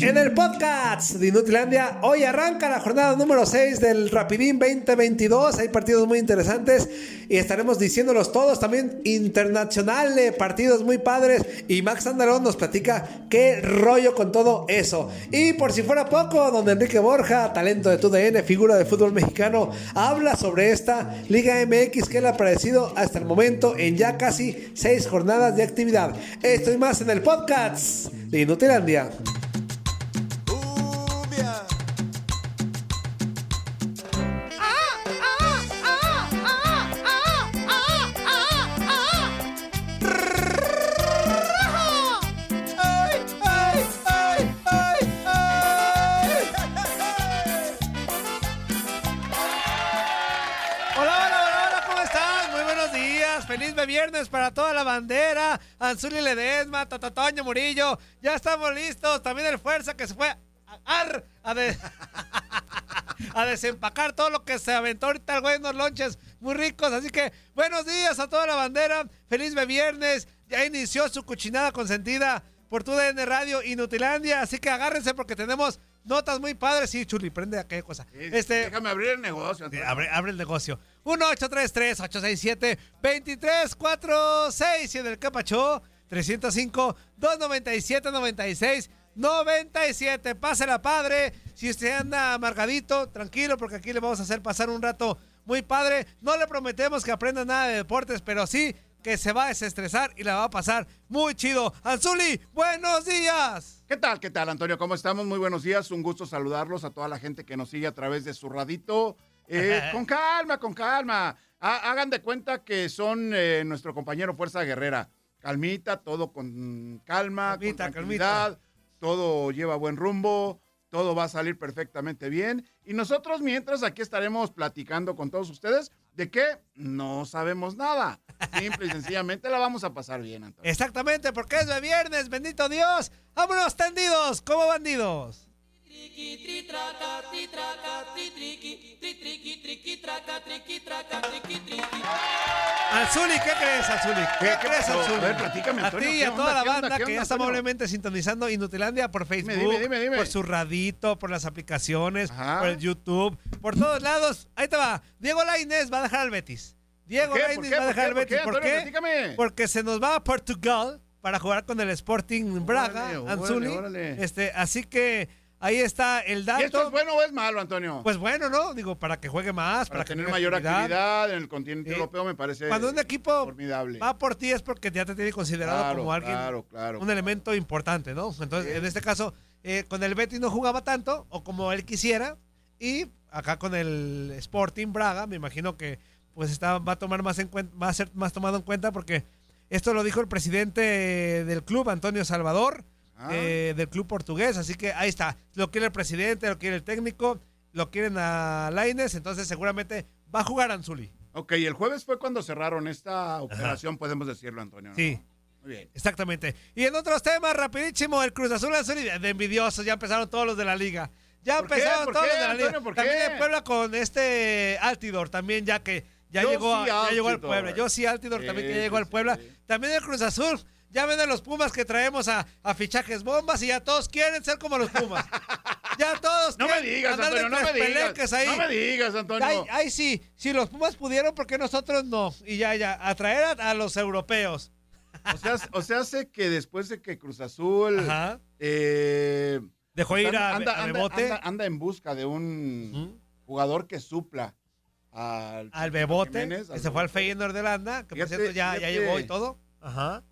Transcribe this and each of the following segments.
En el podcast de Inutilandia, hoy arranca la jornada número 6 del Rapidín 2022. Hay partidos muy interesantes y estaremos diciéndolos todos. También internacionales, partidos muy padres. Y Max Andalón nos platica qué rollo con todo eso. Y por si fuera poco, donde Enrique Borja, talento de TUDN, figura de fútbol mexicano, habla sobre esta Liga MX que le ha parecido hasta el momento en ya casi 6 jornadas de actividad. Esto y más en el podcast de Inutilandia. Para toda la bandera. Anzuli Ledesma, Tatatoño Murillo. Ya estamos listos. También el Fuerza que se fue a, a, desempacar todo lo que se aventó ahorita el güey unos lonches muy ricos. Así que buenos días a toda la bandera. Feliz viernes. Ya inició su cuchinada consentida por tu DN Radio Inutilandia. Así que agárrense porque tenemos notas muy padres. Sí, Chuli, prende aquella cosa. este, déjame abrir el negocio. Abre, abre, el negocio. 1-833-867-2346 y en el Capacho 305-297-96-97. Pásela, padre. Si usted anda amargadito, tranquilo, porque aquí le vamos a hacer pasar un rato muy padre. No le prometemos que aprenda nada de deportes, pero sí que se va a desestresar y la va a pasar muy chido. Anzuli, buenos días. ¿Qué tal? ¿Qué tal, Antonio? ¿Cómo estamos? Muy buenos días. Un gusto saludarlos a toda la gente que nos sigue a través de su radito. Eh, con calma, con calma. hagan de cuenta que son eh, nuestro compañero Fuerza Guerrera. Calmita, todo con calma, calmita, con tranquilidad, todo lleva buen rumbo, todo va a salir perfectamente bien. Y nosotros mientras aquí estaremos platicando con todos ustedes de que no sabemos nada. Simple y sencillamente la vamos a pasar bien, Antonio. Exactamente, porque es de viernes, bendito Dios. Vámonos tendidos como bandidos. Azuli, ¿qué crees, Azuli? ¿Qué, crees, Azuli? A ver, platícame, Antonio, A ti y a toda la banda que ya está amablemente sintonizando Inutilandia por Facebook, dime, dime, dime, por su radito, por las aplicaciones, por el YouTube, por todos lados. Ahí te va. Diego Lainez va a dejar al Betis. Diego Lainez va a dejar al Betis. ¿Por qué? Porque se nos va a Portugal para jugar con el Sporting Braga, Anzuli. Este, así que Ahí está el dato. ¿Y esto es bueno o es malo, Antonio? Pues bueno, ¿no? Digo, para que juegue más, para, para tener mayor actividad. en el continente europeo me parece Cuando un equipo formidable. va por ti es porque ya te tiene considerado como alguien, claro, claro. un elemento importante, ¿no? Entonces, en este caso, eh, con el Betis no jugaba tanto, o como él quisiera, y acá con el Sporting Braga, me imagino que pues está, va a tomar más en cuenta, va a ser más tomado en cuenta porque esto lo dijo el presidente del club, Antonio Salvador, Ah. Eh, del club portugués. Así que ahí está. Lo quiere el presidente, lo quiere el técnico, lo quieren a Laines. Entonces seguramente va a jugar Anzuli. Ok, el jueves fue cuando cerraron esta operación, podemos decirlo, Antonio. Sí. Muy bien. Exactamente. Y en otros temas, rapidísimo, el Cruz Azul Azul de envidiosos, ya empezaron todos los de la liga. Ya empezaron todos los de la liga. también el Puebla con este Altidor, también ya que ya llegó, ya llegó al Puebla. Yo sí, Altidor también que ya llegó al Puebla. También el Cruz Azul ya ven a los Pumas que traemos a, fichajes bombas y ya todos quieren ser como los Pumas. Ya todos no me digas, Antonio, no me digas. Ahí. No me digas, Antonio. Ahí, sí, si los Pumas pudieron, ¿por qué nosotros no? Y ya, ya, atraer a, los europeos. O sea, o sea, hace que después de que Cruz Azul eh, Dejó ir a, anda, a anda- Bebote. anda- anda en busca de un jugador que supla al, al Bebote, Jiménez, que al se fue al Feyenoord de Holanda, que por cierto ya, ya llegó y todo. Ajá.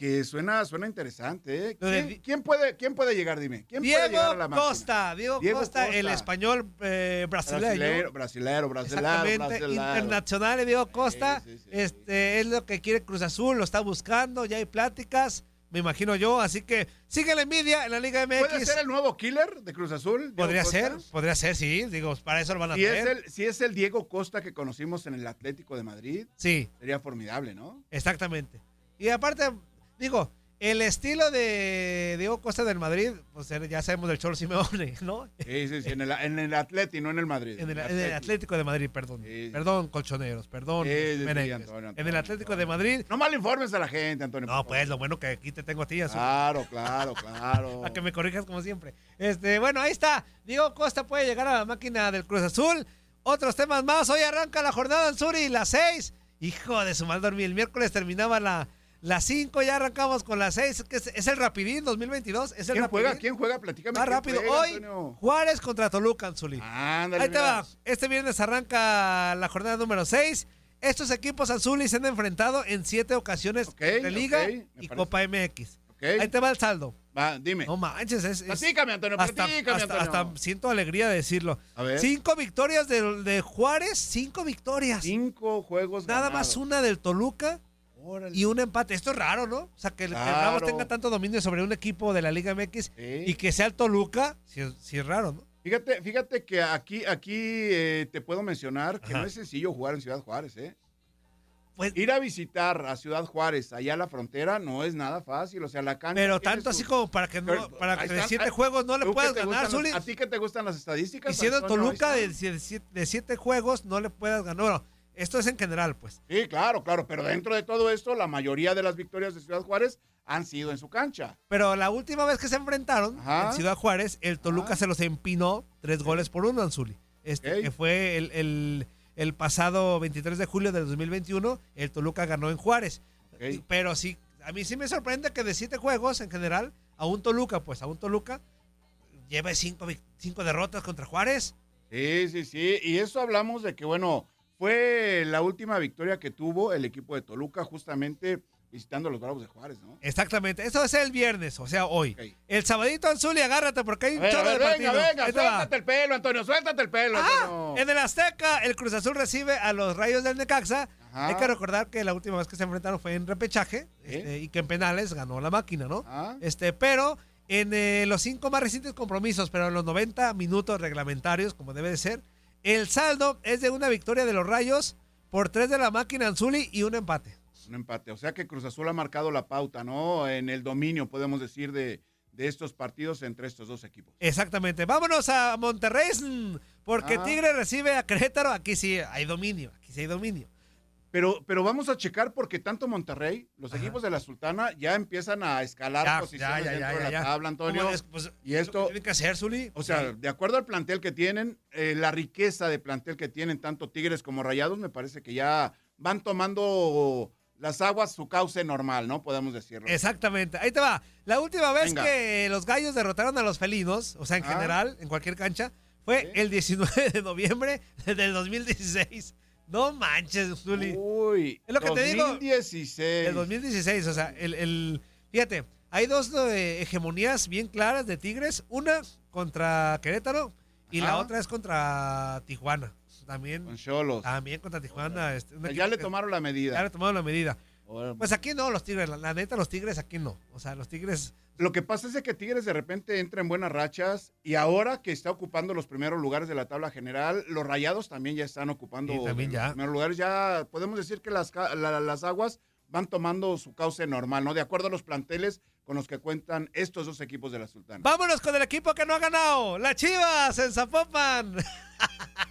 Que suena, suena interesante, ¿eh? ¿Quién, quién puede, ¿Quién puede llegar? Dime. ¿Quién puede llegar a Diego la? Costa, Diego, Diego Costa, el Costa. español eh, brasileño. Brasilero, brasilero, brasilero, Exactamente, brasilero. internacional, Diego Costa. Sí, sí, sí, este es lo que quiere Cruz Azul, lo está buscando, ya hay pláticas, me imagino yo, así que sigue la envidia en la Liga MX. ¿Puede ser el nuevo killer de Cruz Azul? Diego Podría Costa? ser, podría ser, sí, digo, para eso lo van a Si es, traer. el, si es el Diego Costa que conocimos en el Atlético de Madrid, Sí, sería formidable, ¿no? exactamente. Y aparte, digo, el estilo de Diego Costa del Madrid, pues ya sabemos del Cholo Simeone, ¿no? Sí, sí, sí, en el, en el Atleti, no en el Madrid. En el, en el Atlético de Madrid, perdón. Sí, sí. Perdón, colchoneros, perdón, Sí. Antonio, en el Atlético Antonio. de Madrid. No mal informes a la gente, Antonio. No, pues lo bueno que aquí te tengo a ti, Azul. Claro, claro, claro. A que me corrijas como siempre. Este, bueno, ahí está. Diego Costa puede llegar a la máquina del Cruz Azul. Otros temas más. Hoy arranca la jornada en Suri, las 6. Hijo de su mal dormir. El miércoles terminaba la, las 5. Ya arrancamos con las 6. Que es, es el Rapidín 2022. Es el ¿Quién juega? ¿Quién juega? Platícame. Más ¿quién rápido. juega, Hoy, Antonio? Juárez contra Toluca, Anzuli. Ándale, Ahí te va. Este viernes arranca la jornada número 6. Estos equipos Anzuli se han enfrentado en siete ocasiones Ok, de Liga y parece. Copa MX. Ahí te va el saldo. Va, dime. No manches, es, es- Platícame, Antonio, hasta, platícame, hasta- Antonio. hasta siento alegría de decirlo. A ver. Cinco victorias de, de Juárez, cinco victorias. Cinco juegos Nada más una del Toluca Órale. y un empate. Esto es raro, ¿no? O sea, que, el- Claro. tenga tanto dominio sobre un equipo de la Liga MX Sí. y que sea el Toluca, sí, es- sí es raro, ¿no? Fíjate, fíjate que aquí, aquí eh, te puedo mencionar que Ajá. no es sencillo jugar en Ciudad Juárez, ¿eh? Pues, Ir a visitar a Ciudad Juárez, allá a la frontera, no es nada fácil. O sea, la cancha. pero tanto así como para que no, Pero, para que de siete ah, juegos no le ¿tú que puedas ganar, Zuli. los- ¿A ti que te gustan las estadísticas? Y siendo Toluca de, de siete, de siete juegos no le puedas ganar. Bueno, esto es en general, pues. Sí, claro, claro. Pero dentro de todo esto, la mayoría de las victorias de Ciudad Juárez han sido en su cancha. Pero la última vez que se enfrentaron Ajá. en Ciudad Juárez, el Toluca Ajá. se los empinó tres goles por uno, Anzuli. Este, que fue el, el- el pasado 23 de julio del 2021, el Toluca ganó en Juárez. Pero sí, a mí sí me sorprende que de siete juegos en general, a un Toluca, pues a un Toluca, lleve cinco, cinco derrotas contra Juárez. Sí, sí, sí. Y eso hablamos de que, bueno, fue la última victoria que tuvo el equipo de Toluca justamente visitando a los Bravos de Juárez, ¿no? Exactamente, eso es el viernes, o sea, hoy. El sabadito, Anzuli, agárrate porque hay un ver, chorro ver, de venga, partido. venga, va. suéltate el pelo, Antonio, suéltate el pelo, Ah, Antonio. en el Azteca, el Cruz Azul recibe a los Rayos del Necaxa. Ajá. Hay que recordar que la última vez que se enfrentaron fue en repechaje este, y que en penales ganó la máquina, ¿no? Ajá. Este, pero en eh, los cinco más recientes compromisos, pero en los 90 minutos reglamentarios, como debe de ser, el saldo es de una victoria de los Rayos por tres de la máquina Anzuli y un empate. Un empate. O sea que Cruz Azul ha marcado la pauta, ¿no? En el dominio, podemos decir, de, de estos partidos entre estos dos equipos. Exactamente. Vámonos a Monterrey, porque Ah. Tigre recibe a Querétaro. Aquí sí hay dominio, aquí sí hay dominio. Pero, pero vamos a checar porque tanto Monterrey, los Ajá. equipos de la Sultana ya empiezan a escalar Ya, posiciones ya, ya, dentro ya, de la ya. tabla, Antonio. Pues, Y esto- Tienen que hacer, Zuli. O sea, de acuerdo al plantel que tienen, eh, la riqueza de plantel que tienen tanto Tigres como Rayados, me parece que ya van tomando las aguas su cauce normal, ¿no? Podemos decirlo. Exactamente. Ahí te va. La última vez Venga. que los gallos derrotaron a los felinos, o sea, en Ah. general, en cualquier cancha, fue Sí. el 19 de noviembre del 2016. No manches, Zuli. Uy, Es lo que te digo. 2016. El 2016, o sea, el, el- fíjate, hay dos eh, hegemonías bien claras de Tigres, una contra Querétaro y la otra es contra Tijuana. También, Con Cholos. también contra Tijuana. este, ya le tomaron la ya medida. le tomaron la medida. Pues aquí no, los Tigres, la, la neta, los Tigres aquí no. O sea, los Tigres, Lo que pasa es que Tigres de repente entra en buenas rachas y ahora que está ocupando los primeros lugares de la tabla general, los Rayados también ya están ocupando Sí, también los primeros lugares. Ya podemos decir que las, la- las aguas van tomando su cauce normal, ¿no? De acuerdo a los planteles con los que cuentan estos dos equipos de la Sultana. Vámonos con el equipo que no ha ganado. Las Chivas en Zapopan.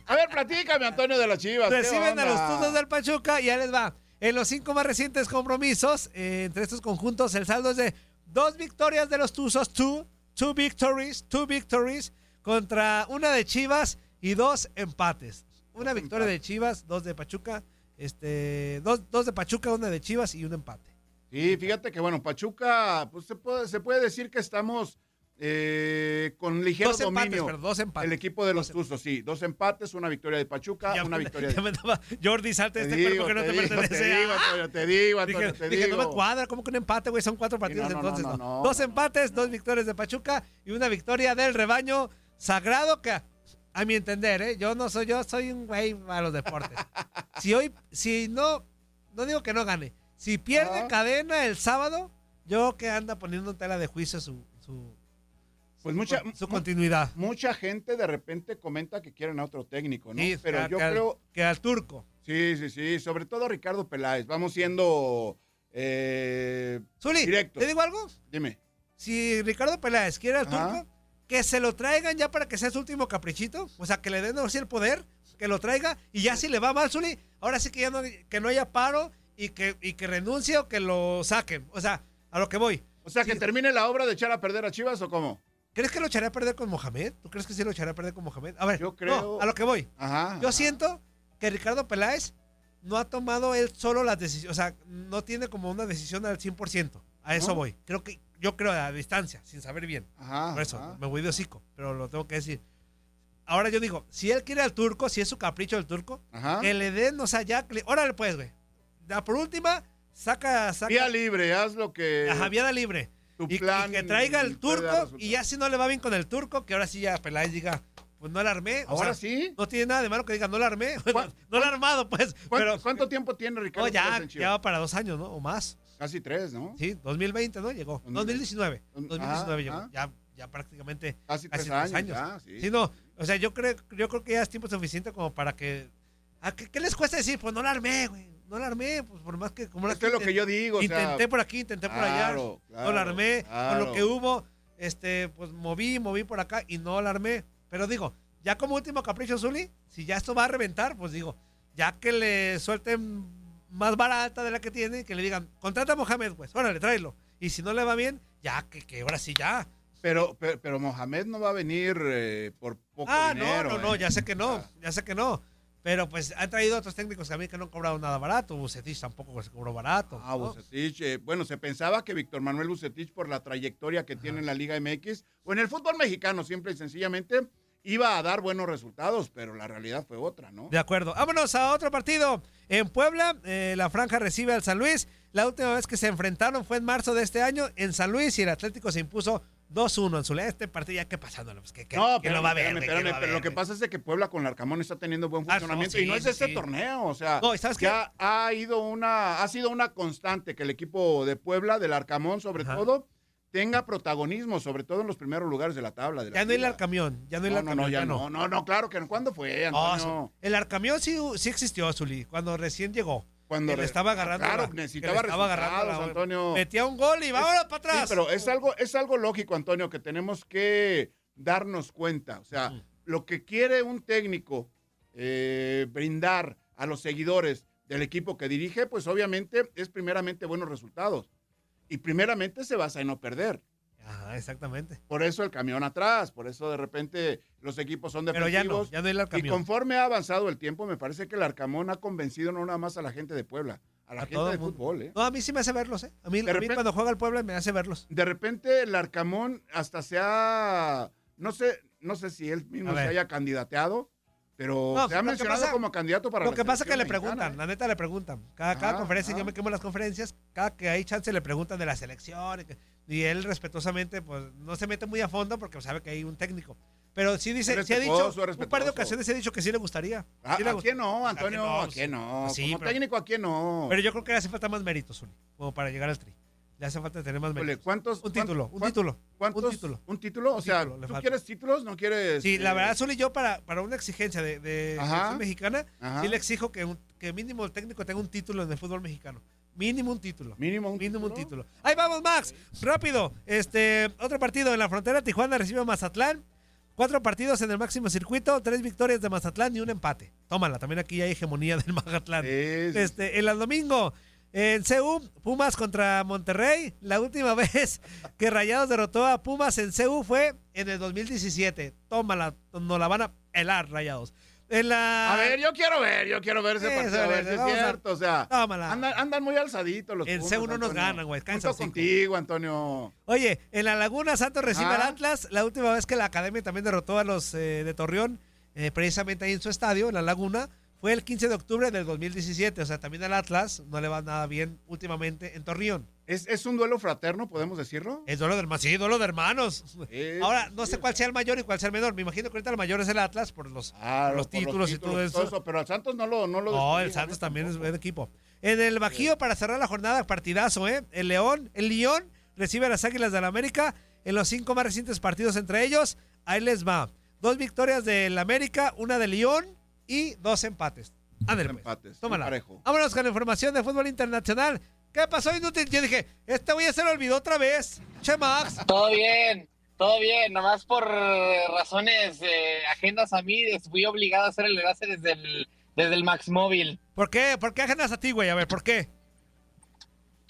A ver, platícame, Antonio de las Chivas. ¿qué Reciben a los Tuzos del Pachuca y ya les va. En los cinco más recientes compromisos, eh, entre estos conjuntos, el saldo es de dos victorias de los Tuzos, two, two victories, two victories, contra una de Chivas y dos empates. Una victoria de Chivas, dos de Pachuca, este, dos, dos de Pachuca, una de Chivas y un empate. Sí, fíjate que bueno, Pachuca, pues se puede, se puede decir que estamos eh, con ligero Dos empates, dominio. pero dos empates. El equipo de los Tuzos, sí. Dos empates, una victoria de Pachuca, Ya una me- victoria de... Jordi, salte de Te este digo, cuerpo que no te, te digo, pertenece. te digo, ¡Ah! Te digo, Antonio, Dije, te dije, no me digo. cuadra, como que un empate, güey? Son cuatro partidos no, no, entonces, no, no. no, dos empates, dos victorias de Pachuca y una victoria del rebaño sagrado que, a mi entender, ¿eh? Yo no soy, yo soy un güey a los deportes. si hoy, si no, no digo que no gane, si pierde cadena el sábado, yo que anda poniendo en tela de juicio su, su, Pues mucha, su mu- continuidad. mucha gente de repente comenta que quieren a otro técnico, ¿no? Sí, Pero que- yo que al- creo, que al turco. sí, sí, sí, sobre todo Ricardo Peláez. Vamos siendo eh, Zuli, Directo. ¿te digo algo? Dime. si Ricardo Peláez quiere al Ajá. turco, que se lo traigan ya para que sea su último caprichito. O sea, que le den ahora sí el poder, que lo traiga. Y ya si le va mal, Zuli, ahora sí que ya no, que no haya paro y que, y que renuncie o que lo saquen. O sea, a lo que voy. O sea, que Sí. termine la obra de echar a perder a Chivas o cómo? ¿Crees que lo echaré a perder con Mohamed? ¿Tú crees que sí lo echaré a perder con Mohamed? A ver, Yo creo- no, a lo que voy. Ajá. Yo ajá. siento que Ricardo Peláez no ha tomado él solo las decisiones, o sea, no tiene como una decisión al 100%. A eso ¿No? voy. Creo que, yo creo a distancia, sin saber bien. Ajá. Por eso, ajá. me voy de hocico, pero lo tengo que decir. Ahora yo digo, si él quiere al turco, si es su capricho del turco, Ajá. que le den, o sea, ya, órale pues, güey. Por última, saca, saca Vía libre, haz lo que. a Javiera libre. Tu Y, que traiga dar turco, y ya si no le va bien con el turco, que ahora sí ya Peláez diga, pues no la armé. O Ahora sea, sí. No tiene nada de malo que diga, no la armé. ¿Cuán- no la he armado, pues. ¿Cuánto, Pero, cuánto tiempo tiene Ricardo no, ya, ya va para dos años, ¿no? O más. Casi tres, ¿no? Sí, 2020, ¿no? Llegó. 2019. 2019 Ah, llegó. ah. Ya, ya prácticamente Casi tres Casi tres años. años. ya, sí. Sí, no. O sea, yo creo, yo creo que ya es tiempo suficiente como para que. ¿a qué, qué les cuesta decir? Pues no la armé, güey. No la armé, pues por más que. Como la Esto es lo que yo digo. o sea, Intenté por aquí, intenté por allá. claro, no la claro, armé. Con lo que hubo, este, pues moví, moví por acá y no la armé. Pero digo, ya como último capricho, Zuli, si ya esto va a reventar, pues digo, ya que le suelten más barata de la que tiene, que le digan, contrata a Mohamed, pues, órale, tráelo. Y si no le va bien, ya, que, que ahora sí ya. Pero, pero, pero Mohamed no va a venir eh, por poco Ah, dinero. no, no, no, ¿eh? ya sé que no, Ah. ya sé que no. Pero pues han traído otros técnicos mí que no han cobrado nada barato. Bucetich tampoco se cobró barato. Ah, ¿no? Bucetich. eh, bueno, se pensaba que Víctor Manuel Bucetich, por la trayectoria que tiene en la Liga MX, o en el fútbol mexicano, simple y sencillamente, iba a dar buenos resultados, pero la realidad fue otra, ¿no? De acuerdo. Vámonos a otro partido. En Puebla, eh, la franja recibe al San Luis. La última vez que se enfrentaron fue en marzo de este año en San Luis y el Atlético se impuso 2-1 en su Este partido ya que pasándolo. Pues, que, que- No, que pero, lo va a ver. espérame, espérame, lo va pero lo que pasa es de que Puebla con Larcamón está teniendo buen Ah, no, funcionamiento sí, y no es sí, este sí. torneo, o sea, No, ¿y sabes ya ha ido una, ha sido una constante que el equipo de Puebla, del Arcamón sobre Ajá. todo, tenga protagonismo, sobre todo en los primeros lugares de la tabla. De la Ya no hay el. Arcamión. Ya no hay el No, no, Arcamión. no, ya ya no, no, no, claro que no. ¿Cuándo fue, No, Antonio? el Arcamión sí, sí existió, Zuli, cuando recién llegó. Cuando le estaba agarrando. Claro, la- necesitaba estaba agarrando la- Antonio. Metía un gol y vámonos para atrás. Sí, pero es algo, es algo lógico, Antonio, que tenemos que darnos cuenta. O sea, lo que quiere un técnico eh, brindar a los seguidores del equipo que dirige, pues obviamente es primeramente buenos resultados. Y primeramente se basa en no perder. Ajá, exactamente. Por eso el camión atrás, por eso de repente los equipos son Pero ya no, defensivos. ya no hay el y conforme ha avanzado el tiempo, me parece que el Arcamón ha convencido no nada más a la gente de Puebla, a la A gente de fútbol, ¿eh? No, a mí sí me hace verlos, ¿eh? A mí, De a mí repente- cuando juega el Puebla me hace verlos. de repente el Arcamón hasta se ha, no sé, no sé si él mismo se haya candidateado, pero No, se ha lo que mencionado pasa- como candidato para Lo la que pasa es que le preguntan, mexicana, la neta le preguntan. Cada, cada Ajá, conferencia, ajá. yo me quemo las conferencias, cada que hay chance le preguntan de la selección. Y, él respetuosamente, pues no se mete muy a fondo porque sabe que hay un técnico. Pero sí dice, sí ha dicho, un par de ocasiones se ha dicho que sí le gustaría. ¿Ah, Sí le ¿A quién no, ¿A Antonio? quién no? ¿A quién no? Sí, como pero- técnico, ¿a quién no? Pero yo creo que le hace falta más méritos, Zuli, como para llegar al tri. Le hace falta tener más méritos. ¿cuántos? Un título, un título. ¿Cuántos? Un título. ¿Un título? O sea, título, ¿tú quieres títulos? ¿No quieres? Sí, la eh, verdad, Zuli, yo para, para una exigencia de, de Ajá. selección mexicana, Ajá. sí le exijo que, un- que mínimo el técnico tenga un título en el fútbol mexicano. Mínimo un título. Mínimo un Mínimo un título. título. Ahí vamos, Max. Rápido. Este, otro partido en la frontera. Tijuana recibe a Mazatlán. Cuatro partidos en el máximo circuito, tres victorias de Mazatlán y un empate. Tómala, también aquí hay hegemonía del Mazatlán. Este, el domingo, en CU, Pumas contra Monterrey. La última vez que Rayados derrotó a Pumas en CU fue en el 2017. Tómala, nos la van a helar, Rayados. En la... A ver, yo quiero ver, yo quiero ver ese Eso, partido, a ver si es a- cierto. O sea, Tómala. andan, andan muy alzaditos los El puntos, C1 nos ganan, güey, Junto contigo, Antonio. Oye, en la Laguna Santos recibe Ah. al Atlas. La última vez que la Academia también derrotó a los eh, de Torreón, eh, precisamente ahí en su estadio, en la Laguna, fue el 15 de octubre del 2017. O sea, también al Atlas no le va nada bien últimamente en Torreón. ¿Es, es un duelo fraterno, podemos decirlo? Es duelo de hermanos, sí, duelo de hermanos. Es- Ahora, no sé cuál sea el mayor y cuál sea el menor. Me imagino que ahorita el mayor es el Atlas por los, Claro, los por títulos y todo eso. Pero al Santos no lo No, lo No, el Santos ¿eh? también es buen equipo. En el Bajío, para cerrar la jornada, partidazo, ¿eh? El León, el León recibe a las Águilas del América en los cinco más recientes partidos entre ellos. Ahí les va. Dos victorias del América, una de León y dos empates. Ándale, pues. Empates, Tómala. parejo. Vámonos con la información de fútbol internacional. ¿Qué pasó, inútil? Yo dije, este güey se lo olvidó otra vez. Che, Max. Todo bien, todo bien. Nomás por eh, razones eh, ajenas a mí, fui obligado a hacer el enlace desde el, desde el Max Móvil. ¿Por qué? ¿Por qué ajenas a ti, güey? A ver, ¿por qué?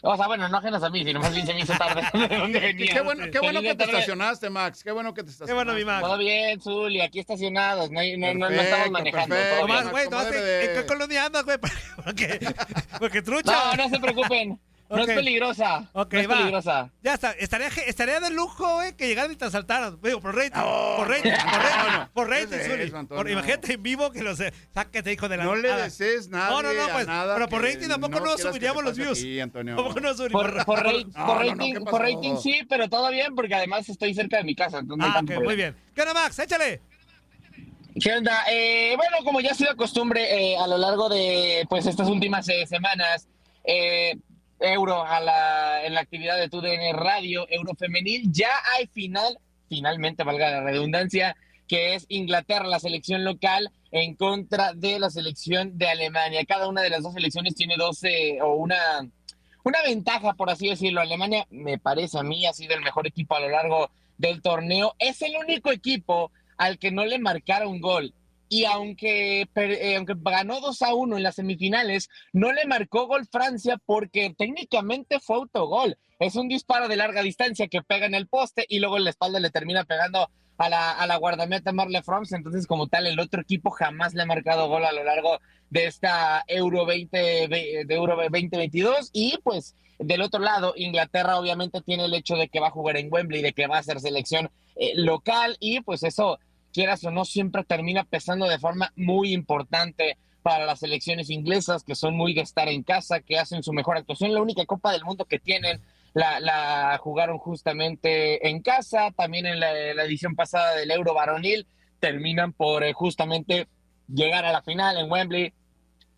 O sea, bueno, no ajenas a mí, sino más bien se me hizo tarde. ¿De dónde Qué, venía? qué bueno, qué bueno Venía que te tarde. estacionaste, Max. Qué bueno que te estacionaste. Qué bueno, mi Max. Todo bien, Zuli, aquí estacionados, no, hay- no, no- no estamos manejando. perfecto. Nomás, güey, ¿en qué colonia andas, güey? Porque, porque trucha. No, no se preocupen, no es peligrosa. Ok, no es va. peligrosa. Ya está. Estaría, estaría de lujo, güey, que llegaran y te asaltaran. Digo, por rating. por rating, no, por rating. no. Por ¿Qué rating, es Zuli. eso, Antonio? Por- imagínate en vivo que los eh, sáquete, hijo de la No le desees nada. No, no, no, pues. nada pero por rating tampoco no, subiríamos los views. aquí, Antonio. Tampoco no subir- Por, ra- rating, sí, pero todo bien porque además estoy cerca de mi casa. entonces Ah, ok, muy bien. ¿Qué onda, Max? Échale. ¿Qué onda? Eh, bueno, como ya ha sido costumbre eh, a lo largo de pues estas últimas eh, semanas, eh, Euro a la, en la actividad de TUDN Radio, Euro Femenil, ya hay final, finalmente valga la redundancia, que es Inglaterra, la selección local, en contra de la selección de Alemania. Cada una de las dos selecciones tiene 12 o una, una ventaja, por así decirlo. Alemania, me parece a mí, ha sido el mejor equipo a lo largo del torneo. Es el único equipo al que no le marcaron gol. Y aunque, eh, aunque ganó 2 a 1 en las semifinales, no le marcó gol Francia porque técnicamente fue autogol. Es un disparo de larga distancia que pega en el poste y luego en la espalda le termina pegando a la, a la guardameta Marle France. Entonces, como tal, el otro equipo jamás le ha marcado gol a lo largo de esta Euro 20, de Euro 2022. Y pues del otro lado, Inglaterra obviamente tiene el hecho de que va a jugar en Wembley, de que va a ser selección eh, local y pues eso, quieras o no, siempre termina pesando de forma muy importante para las selecciones inglesas que son muy de estar en casa, que hacen su mejor actuación. La única Copa del Mundo que tienen la, la jugaron justamente en casa, también en la, la edición pasada del Euro varonil, terminan por eh, justamente llegar a la final en Wembley.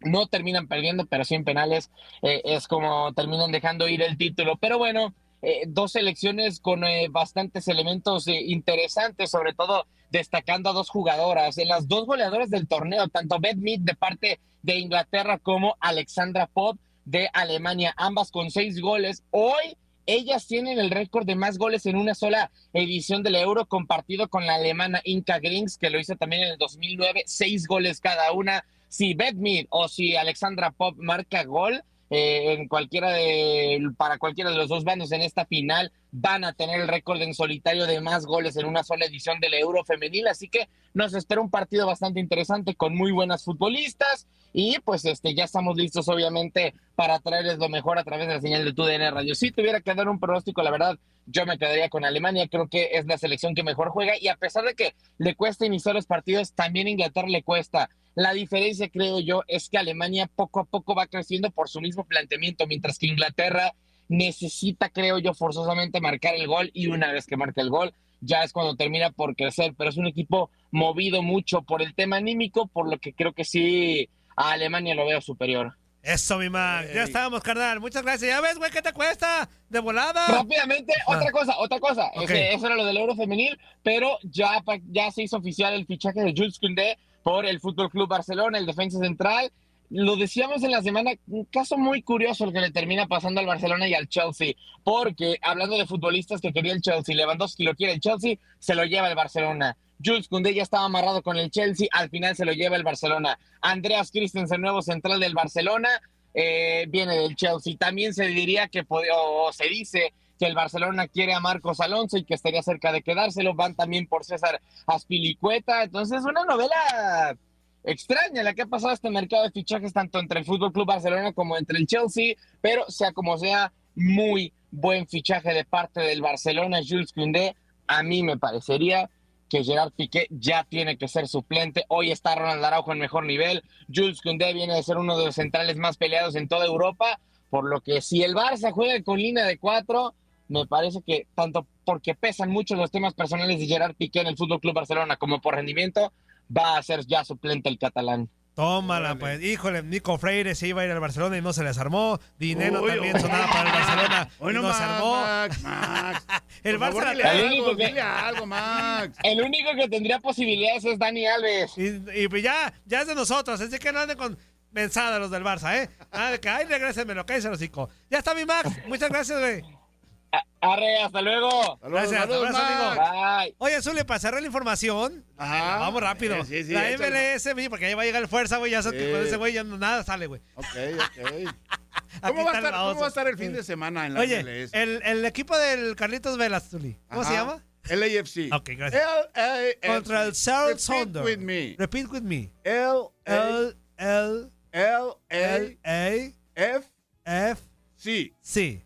No terminan perdiendo, pero sí en penales eh, es como terminan dejando ir el título. Pero bueno, eh, dos selecciones con eh, bastantes elementos eh, interesantes, sobre todo destacando a dos jugadoras, en las dos goleadoras del torneo, tanto Beth Mead de parte de Inglaterra como Alexandra Pop de Alemania, ambas con seis goles. Hoy ellas tienen el récord de más goles en una sola edición del Euro, compartido con la alemana Inka Grings, que lo hizo también en el 2009, seis goles cada una. Si Beth Mead o si Alexandra Pop marca gol, eh, en cualquiera de para cualquiera de los dos bandos en esta final van a tener el récord en solitario de más goles en una sola edición del Euro femenil, así que nos espera un partido bastante interesante con muy buenas futbolistas y pues este ya estamos listos obviamente para traerles lo mejor a través de la señal de TUDN Radio. Si tuviera que dar un pronóstico, la verdad, yo me quedaría con Alemania, creo que es la selección que mejor juega y a pesar de que le cuesta iniciar los partidos, también Inglaterra le cuesta. La diferencia, creo yo, es que Alemania poco a poco va creciendo por su mismo planteamiento, mientras que Inglaterra necesita, creo yo, forzosamente marcar el gol y una vez que marca el gol, ya es cuando termina por crecer, pero es un equipo movido mucho por el tema anímico, por lo que creo que sí a Alemania lo veo superior. Eso, mi man. Ya estábamos, carnal. Muchas gracias. Ya ves, güey, ¿qué te cuesta? De volada. Rápidamente, Ah. otra cosa, otra cosa. Ese- eso era lo del Euro femenil, pero ya, ya se hizo oficial el fichaje de Jules Koundé por el Fútbol Club Barcelona, el defensa central. Lo decíamos en la semana, un caso muy curioso el que le termina pasando al Barcelona y al Chelsea, porque hablando de futbolistas que quería el Chelsea, Lewandowski lo quiere el Chelsea, se lo lleva el Barcelona. Jules Koundé ya estaba amarrado con el Chelsea, al final se lo lleva el Barcelona. Andreas Christensen, nuevo central del Barcelona, eh, viene del Chelsea. También se diría que, o se dice que el Barcelona quiere a Marcos Alonso y que estaría cerca de quedárselo. Van también por César Aspilicueta. Entonces, una novela extraña la que ha pasado este mercado de fichajes tanto entre el Fútbol Club Barcelona como entre el Chelsea, pero sea como sea, muy buen fichaje de parte del Barcelona, Jules Koundé. A mí me parecería que Gerard Piqué ya tiene que ser suplente. Hoy está Ronald Araujo en mejor nivel. Jules Koundé viene de ser uno de los centrales más peleados en toda Europa, por lo que si el Barça juega con línea de cuatro, me parece que tanto porque pesan mucho los temas personales de Gerard Piqué en el Fútbol Club Barcelona como por rendimiento, va a ser ya suplente el catalán. Tómala, pues. Híjole, Nico Freire se iba a ir al Barcelona y no se les armó. Dinero también sonaba para el Barcelona Hoy y no no se armó. Max, Max. El Barça dile El algo, único que- dile algo, Max. El único que tendría posibilidades es Dani Alves. Y, y pues ya, ya es de nosotros, así que no anden con mensadas los del Barça, ¿eh? Nada de que, ay, regrésenmelo, cállese los hocico. Ya está mi Max, muchas gracias, güey. Arre, hasta luego. Saludos, Gracias, saludos, abrazo, Max. Bye. Oye, Zule, para cerrar la información, Ajá. vamos rápido. Eh, sí, sí, la échale. MLS, mi, porque ahí va a llegar el fuerza, güey, ya Sí. con ese güey ya no- nada sale, güey. Ok, ok. ¿Cómo va, a estar, ¿Cómo va a estar el fin de semana en la Oye, MLS? el, el equipo del Carlitos Velas, Zuli, ¿cómo se Ajá. llama? El AFC. Ok, gracias. LAFC. Contra el Seattle Repeat with me. Repeat with me. L L, L, L L, A A, F F, C. Sí.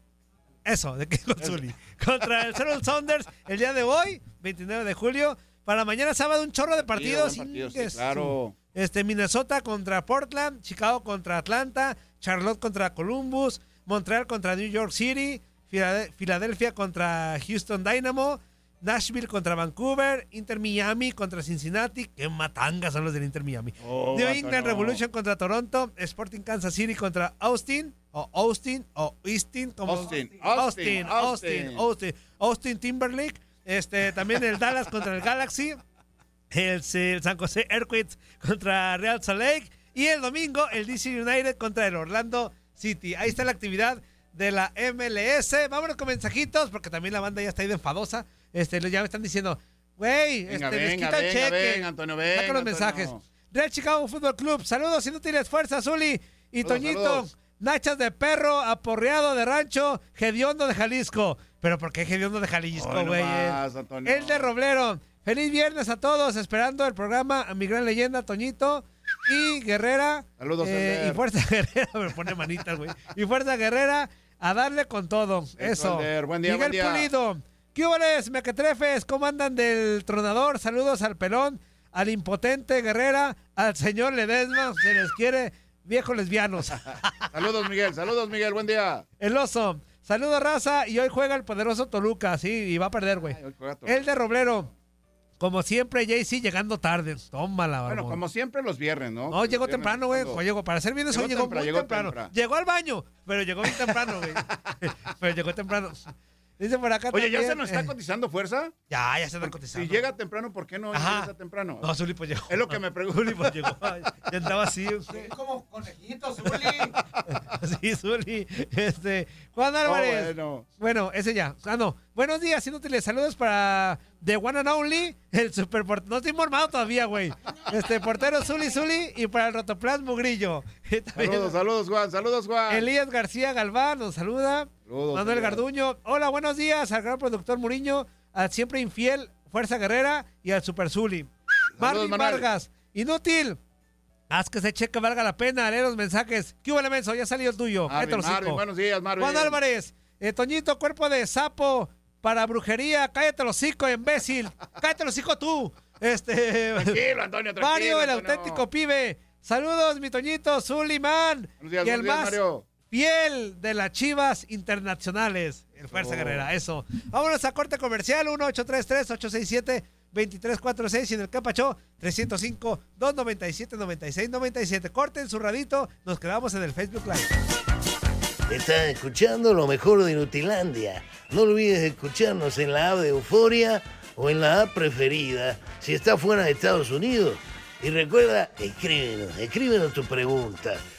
Eso, de Kilo Zuli. Contra el Seattle Sounders el día de hoy, 29 de julio. Para mañana sábado un chorro de partidos. buen partido, sí, claro. Este, Minnesota contra Portland, Chicago contra Atlanta, Charlotte contra Columbus, Montreal contra New York City, Filade- Filadelfia contra Houston Dynamo, Nashville contra Vancouver, Inter Miami contra Cincinnati, qué matangas son los del Inter Miami. Oh, New England no. Revolution contra Toronto, Sporting Kansas City contra Austin, o Austin, o Austin, como Austin, Austin, Austin, Austin, Austin, Austin Timberlake, este, también el Dallas contra el Galaxy, el, San José Earthquakes contra Real Salt Lake y el domingo el DC United contra el Orlando City. Ahí está la actividad de la MLS. Vámonos con mensajitos porque también la banda ya está ahí de enfadosa. Este, ya me están diciendo, güey, Venga, este, les venga, quita el cheque. venga, Antonio, venga, Saca los mensajes. Real Chicago Fútbol Club, saludos inútiles, fuerza, Zuli y Saludos, Toñito. Nachas de perro, aporreado de rancho, hediondo de Jalisco. Pero ¿por qué hediondo de Jalisco, güey? El de Roblero. Feliz viernes a todos, esperando el programa a mi gran leyenda, Toñito y Guerrera. Saludos, eh. Y Fuerza Guerrera, me pone manitas, güey. Y Fuerza Guerrera, a darle con todo. Eso. Buen día, Miguel buen día. Pulido. ¿Qué huboles, mequetrefes? ¿Cómo andan del tronador? Saludos al pelón, al impotente Guerrera, al señor Ledesma. Se les quiere, viejos lesbianos. Saludos, Miguel. Saludos, Miguel. Buen día. El oso. Saludos, raza. Y hoy juega el poderoso Toluca, sí, y va a perder, güey. El de Roblero. Como siempre, JC llegando tarde. Tómala, Bueno, barbón. como siempre los viernes, ¿no? No, llegó temprano, güey. Llegó, para ser viernes Llegó hoy llegó muy llegó temprano. temprano. Llegó al baño, pero llegó bien temprano, güey. pero llegó temprano. Dice por acá Oye, ¿ya también, se nos está eh, cotizando fuerza? Ya, ya se están cotizando. Si llega temprano, ¿por qué no Ajá. regresa temprano? No, Zuli pues llegó. Es lo que me pregunto. Zuli pues llegó. Ya andaba así. como conejitos, Zuli. Sí, Zuli. Este, Juan Álvarez. bueno. Bueno, ese ya. Ah, no. Buenos días, inútiles. Saludos para The One and Only, el super No estoy mormado todavía, güey. Este, portero Zuli Zuli y para el Rotoplas Mugrillo. También Saludos, saludos, Juan. Saludos, Juan. Elías García Galván nos saluda. Saludos, Manuel. Garduño. Hola, buenos días al gran productor Muriño, al siempre infiel Fuerza Guerrera y al Super Zuli. Marvin. Vargas. Inútil. Haz que se cheque valga la pena. Lee los mensajes. ¿Qué hubo, menso? Ya salió el tuyo. Marvin, Cállate los Marvin, buenos días, Marvin. Juan Álvarez, eh, Toñito, cuerpo de sapo para brujería, cállate los hocico, imbécil, cállate los hocico tú. Este, Tranquilo, Antonio, tranquilo. Mario, el auténtico pibe. Saludos, mi Toñito, Zuliman. Buenos días, y el buenos días, más Mario. Fiel de las chivas internacionales. El Fuerza Eso. Guerrera, eso. Vámonos a corte comercial, 1-833-867-2346 y en el Capacho, 305-297-9697. Corten su radito, nos quedamos en el Facebook Live. Estás escuchando lo mejor de Nutilandia. No olvides escucharnos en la app de Euforia o en la app preferida si estás fuera de Estados Unidos. Y recuerda, escríbenos, escríbenos tu pregunta,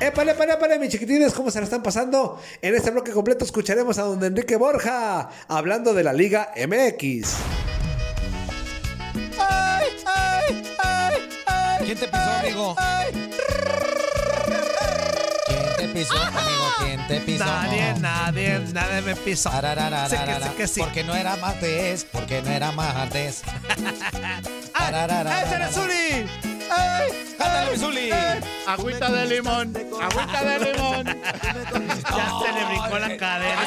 Épale, épale, épale, mis chiquitines, ¿cómo se la están pasando? En este bloque completo escucharemos a don Enrique Borja hablando de la Liga MX. ¿Quién te pisó, amigo? ¿Quién te pisó, amigo? ¿Quién te pisó? Nadie, nadie, nadie me pisó. Sí que sí que sí. Porque no era martes, porque no era martes. Ararararara. ¡Ese eres Zuli! ¡Cántale, mi Zuli! Agüita de limón, agüita de limón. Ya se le brincó la cadera.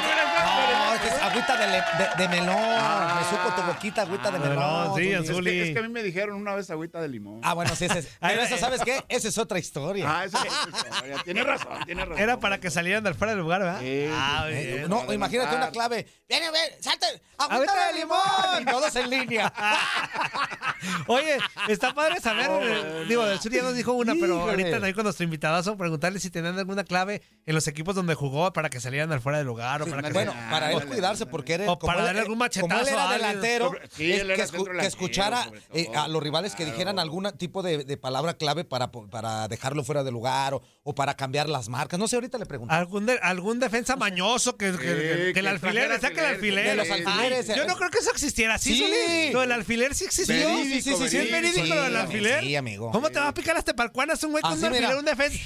Agüita de, le- de- de melón. Me supo tu boquita, agüita de melón. melón, sí, Zuli. Es Zuli. que, es que a mí me dijeron una vez agüita de limón. Ah, bueno, sí, ese es. Pero eso, ¿sabes qué? Esa es otra historia. Ah, eso es Tienes razón, tienes razón. Era para que salieran del fuera del lugar, ¿verdad? Sí, Ah, sí, sí. bien. Eh, No, imagínate una clave. Ven a ver, salte. Agüita Agüita de de limón. Todos en línea. Oye, está padre saber, eh, digo, el Zuli ya nos dijo una, pero Híjole. ahorita ahí con nuestro invitadazo, preguntarle si tenían alguna clave en los equipos donde jugó para que salieran del fuera del lugar o para que Bueno, se- para él cuidarse. Porque era O para él- darle algún Como él machetazo era delantero, sí, él era que, escu- que escuchara eh, a los rivales que dijeran algún tipo de, de palabra clave para, para dejarlo fuera de lugar o, o para cambiar las marcas. No sé, ahorita le pregunto. algún de- algún defensa mañoso que, que- que- que que el alfiler, trajera saque el alfiler, de los alfileres, Ay, yo no creo que eso existiera. ¿Sí, Sí. Lo del alfiler sí existió. Verídico, sí, sí, es verídico lo del Sí, alfiler. sí, amigo. ¿Cómo te va a picar hasta palcuanas un güey con un alfiler, un defensa?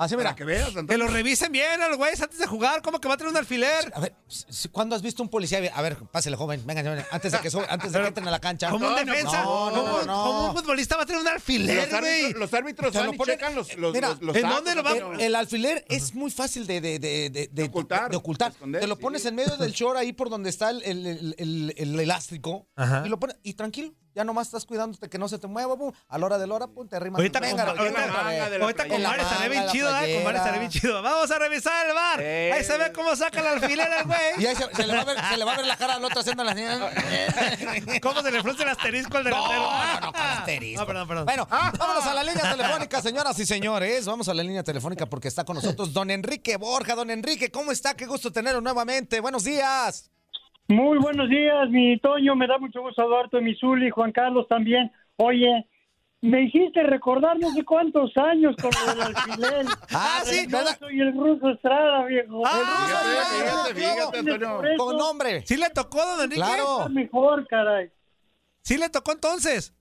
Así, Para mira. que veas, Que lo revisen bien a los güeyes antes de jugar. ¿Cómo que va a tener un alfiler? A ver, ¿cuándo has visto un policía? A ver, pásele, joven. Venga, venga, antes de que, sube- antes de que entren a la cancha. ¿Cómo un defensa? no, no, ¿Cómo, no. cómo un futbolista va a tener un alfiler, Los güey? árbitros, los árbitros van lo y ponen- checan los, los, Mira, los, los ¿en dónde lo va- Antonio. El, el alfiler es muy fácil de, de, de, de, de- ocultar, de ocultar. esconder, Te lo sí. pones en medio del short ahí por donde está el, el- el- el- el elástico Ajá. y lo pones y tranquilo. Ya nomás estás cuidándote que no se te mueva, pum, a la hora de la hora, pum, te arrimas. Ahorita Venga, con- venga, ahorita- Ahorita con Mario estaré bien chido, ¿eh? Con playera. estaré bien chido. Vamos a revisar el bar. Eh. Ahí se ve cómo saca el alfiler al Y güey. ahí se, se le va a ver, se le va a ver la cara al otro haciendo la Cómo se le frunce el asterisco al delantero. No, no, no, con asterisco. No, perdón, perdón. Bueno, vámonos a la línea telefónica, señoras y señores. Vamos a la línea telefónica porque está con nosotros don Enrique Borja. Don Enrique, ¿cómo está? Qué gusto tenerlo nuevamente. Buenos días. Muy buenos días, mi Toño. Me da mucho gusto saludarte, mi Zuli, Juan Carlos también. Oye, me hiciste recordar no sé cuántos años con del alfiler. Ah, sí, soy el ruso Estrada, viejo. Ah, Fíjate, fíjate, fíjate, Antonio. Con nombre. ¿Sí le tocó, don Enrique? Claro. está mejor, caray. ¿Sí le tocó entonces?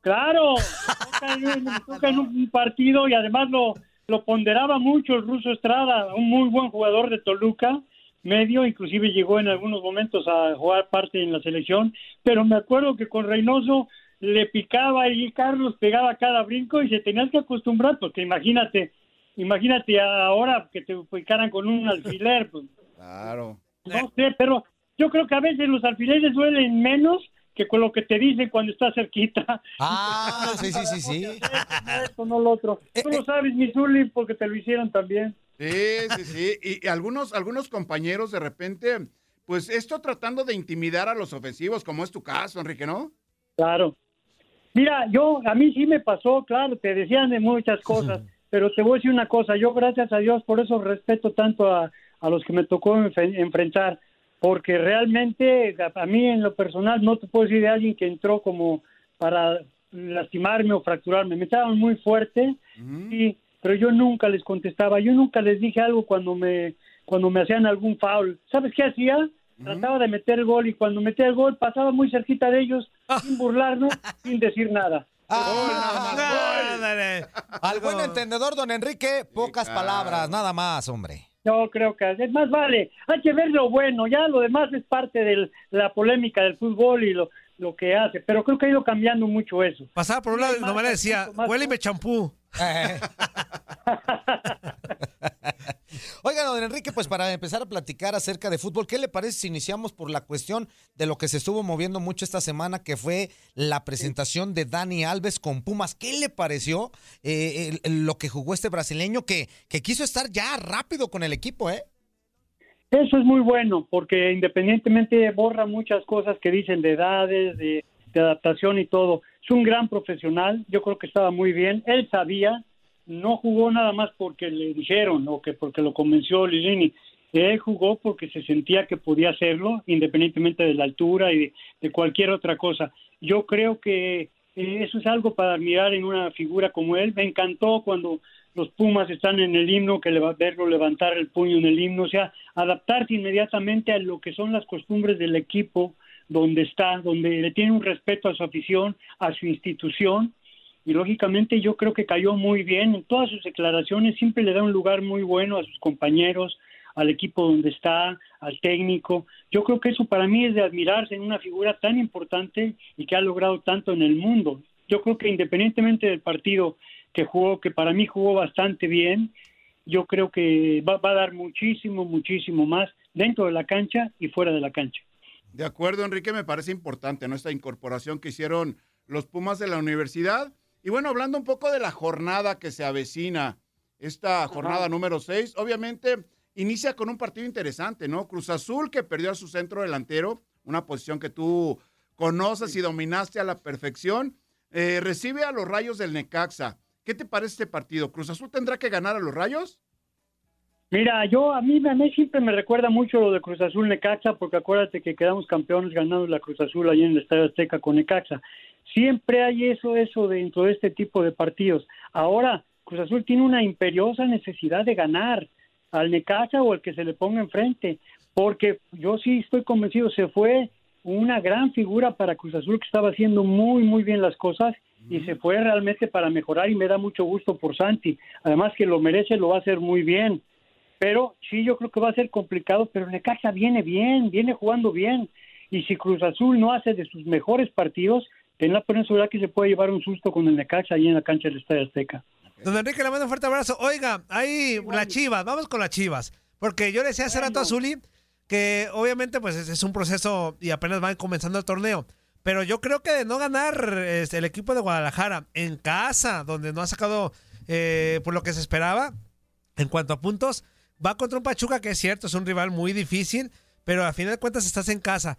Claro, me toca en- me toca en un partido y además lo, lo ponderaba mucho el ruso Estrada, un muy buen jugador de Toluca, medio, inclusive llegó en algunos momentos a jugar parte en la selección, pero me acuerdo que con Reynoso le picaba y Carlos pegaba cada brinco y se tenías que acostumbrar, porque imagínate, imagínate ahora que te picaran con un alfiler, pues Claro. no sé, pero yo creo que a veces los alfileres duelen menos que con lo que te dicen cuando estás cerquita. Ah, sí, sí, sí, sí. No esto, no lo otro. Tú lo sabes, mi Zuli, porque te lo hicieron también. Sí, sí, sí. Y, y algunos, algunos compañeros de repente, pues esto tratando de intimidar a los ofensivos, como es tu caso, Enrique, ¿no? Claro. Mira, yo, a mí sí me pasó, claro, te decían de muchas cosas, pero te voy a decir una cosa, yo gracias a Dios, por eso respeto tanto a, a los que me tocó enfe- enfrentar, porque realmente a, a mí en lo personal no te puedo decir de alguien que entró como para lastimarme o fracturarme, me estaban muy fuerte, sí, pero yo nunca les contestaba, yo nunca les dije algo cuando me cuando me hacían algún foul. ¿Sabes qué hacía? Trataba de meter el gol y cuando metía el gol pasaba muy cerquita de ellos sin burlarme, sin decir nada. Ah, al buen entendedor, don Enrique, pocas palabras, nada más, hombre. Yo creo que es más vale, hay que ver lo bueno, ya lo demás es parte de la polémica del fútbol y lo, lo que hace, pero creo que ha ido cambiando mucho eso. Pasaba por un lado nomás le decía, huéleme champú. Eh. Oiga, don Enrique, pues para empezar a platicar acerca de fútbol, ¿qué le parece si iniciamos por la cuestión de lo que se estuvo moviendo mucho esta semana, que fue la presentación de Dani Alves con Pumas? ¿Qué le pareció eh, el- el- lo que jugó este brasileño que, que quiso estar ya rápido con el equipo, eh? Eso es muy bueno, porque independientemente borra muchas cosas que dicen de edades, de, de adaptación y todo. Es un gran profesional, yo creo que estaba muy bien. Él sabía, no jugó nada más porque le dijeron o que porque lo convenció Lilini. Él jugó porque se sentía que podía hacerlo, independientemente de la altura y de, cualquier otra cosa. Yo creo que eso es algo para admirar en una figura como él. Me encantó cuando los Pumas están en el himno, que le va a verlo levantar el puño en el himno, o sea, adaptarse inmediatamente a lo que son las costumbres del equipo donde está, donde le tiene un respeto a su afición, a su institución, y lógicamente yo creo que cayó muy bien en todas sus declaraciones, siempre le da un lugar muy bueno a sus compañeros, al equipo donde está, al técnico. Yo creo que eso para mí es de admirarse en una figura tan importante y que ha logrado tanto en el mundo. Yo creo que independientemente del partido que jugó, que para mí jugó bastante bien, yo creo que va, va a dar muchísimo, muchísimo más dentro de la cancha y fuera de la cancha. De acuerdo, Enrique, me parece importante ¿no? esta incorporación que hicieron los Pumas de la universidad. Y bueno, hablando un poco de la jornada que se avecina, esta jornada número 6, obviamente inicia con un partido interesante, ¿no? Cruz Azul que perdió a su centro delantero, una posición que tú conoces y dominaste a la perfección, eh, recibe a los Rayos del Necaxa. ¿Qué te parece este partido? ¿Cruz Azul tendrá que ganar a los Rayos? Mira, yo a mí, a mí siempre me recuerda mucho lo de Cruz Azul Necaxa, porque acuérdate que quedamos campeones ganando la Cruz Azul allí en el Estadio Azteca con Necaxa. Siempre hay eso, eso dentro de este tipo de partidos. Ahora, Cruz Azul tiene una imperiosa necesidad de ganar al Necaxa o al que se le ponga enfrente, porque yo sí estoy convencido, se fue una gran figura para Cruz Azul que estaba haciendo muy, muy bien las cosas y se fue realmente para mejorar y me da mucho gusto por Santi. Además que lo merece, lo va a hacer muy bien. Pero sí, yo creo que va a ser complicado, pero Necaxa viene bien, viene jugando bien. Y si Cruz Azul no hace de sus mejores partidos, ten la seguridad que se puede llevar un susto con el Necaxa ahí en la cancha del Estadio Azteca. Don Enrique, le mando un fuerte abrazo. Oiga, ahí las chivas, vamos con las chivas. Porque yo le decía hace rato a Zuli que obviamente pues es, es un proceso y apenas van comenzando el torneo. Pero yo creo que de no ganar este, el equipo de Guadalajara en casa, donde no ha sacado eh, por lo que se esperaba en cuanto a puntos, va contra un Pachuca que es cierto, es un rival muy difícil, pero a final de cuentas estás en casa.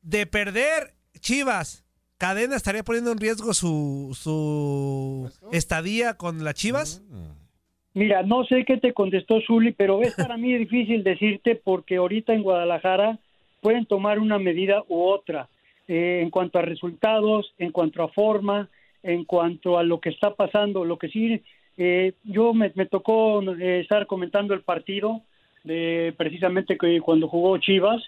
De perder Chivas, Cadena estaría poniendo en riesgo su, su estadía con las Chivas. Mira, no sé qué te contestó Zuli, pero es para mí difícil decirte porque ahorita en Guadalajara pueden tomar una medida u otra eh, en cuanto a resultados, en cuanto a forma, en cuanto a lo que está pasando. Lo que sí, eh, yo me, me tocó eh, estar comentando el partido de precisamente que cuando jugó Chivas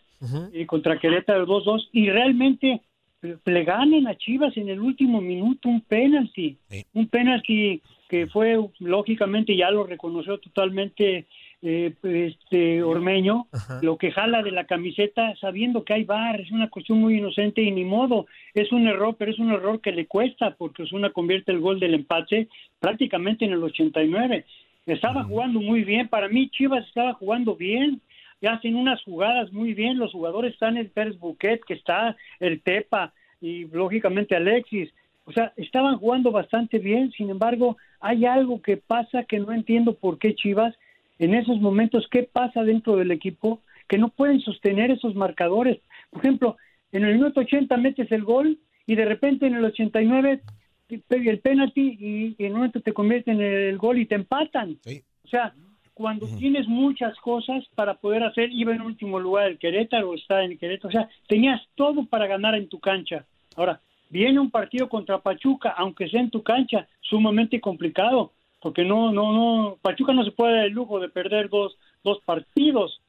eh, contra Querétaro 2-2 y realmente le ganan a Chivas en el último minuto un penalti, un penalti que fue lógicamente ya lo reconoció totalmente eh, este Ormeño, lo que jala de la camiseta sabiendo que hay bar, es una cuestión muy inocente y ni modo, es un error, pero es un error que le cuesta porque Osuna convierte el gol del empate prácticamente en el 89. Estaba jugando muy bien, para mí Chivas estaba jugando bien, y hacen unas jugadas muy bien, los jugadores están el Pérez Buquet, que está el Tepa y lógicamente Alexis, o sea, estaban jugando bastante bien, sin embargo, hay algo que pasa que no entiendo por qué Chivas en esos momentos, ¿qué pasa dentro del equipo? Que no pueden sostener esos marcadores. Por ejemplo, en el minuto 80 metes el gol y de repente en el 89 te pega el penalti y en un momento te convierten en el gol y te empatan. O sea, cuando tienes muchas cosas para poder hacer, iba en último lugar el Querétaro, está en Querétaro, o sea, tenías todo para ganar en tu cancha. Ahora, viene un partido contra Pachuca, aunque sea en tu cancha, sumamente complicado, porque no, no, no, Pachuca no se puede dar el lujo de perder dos, dos partidos,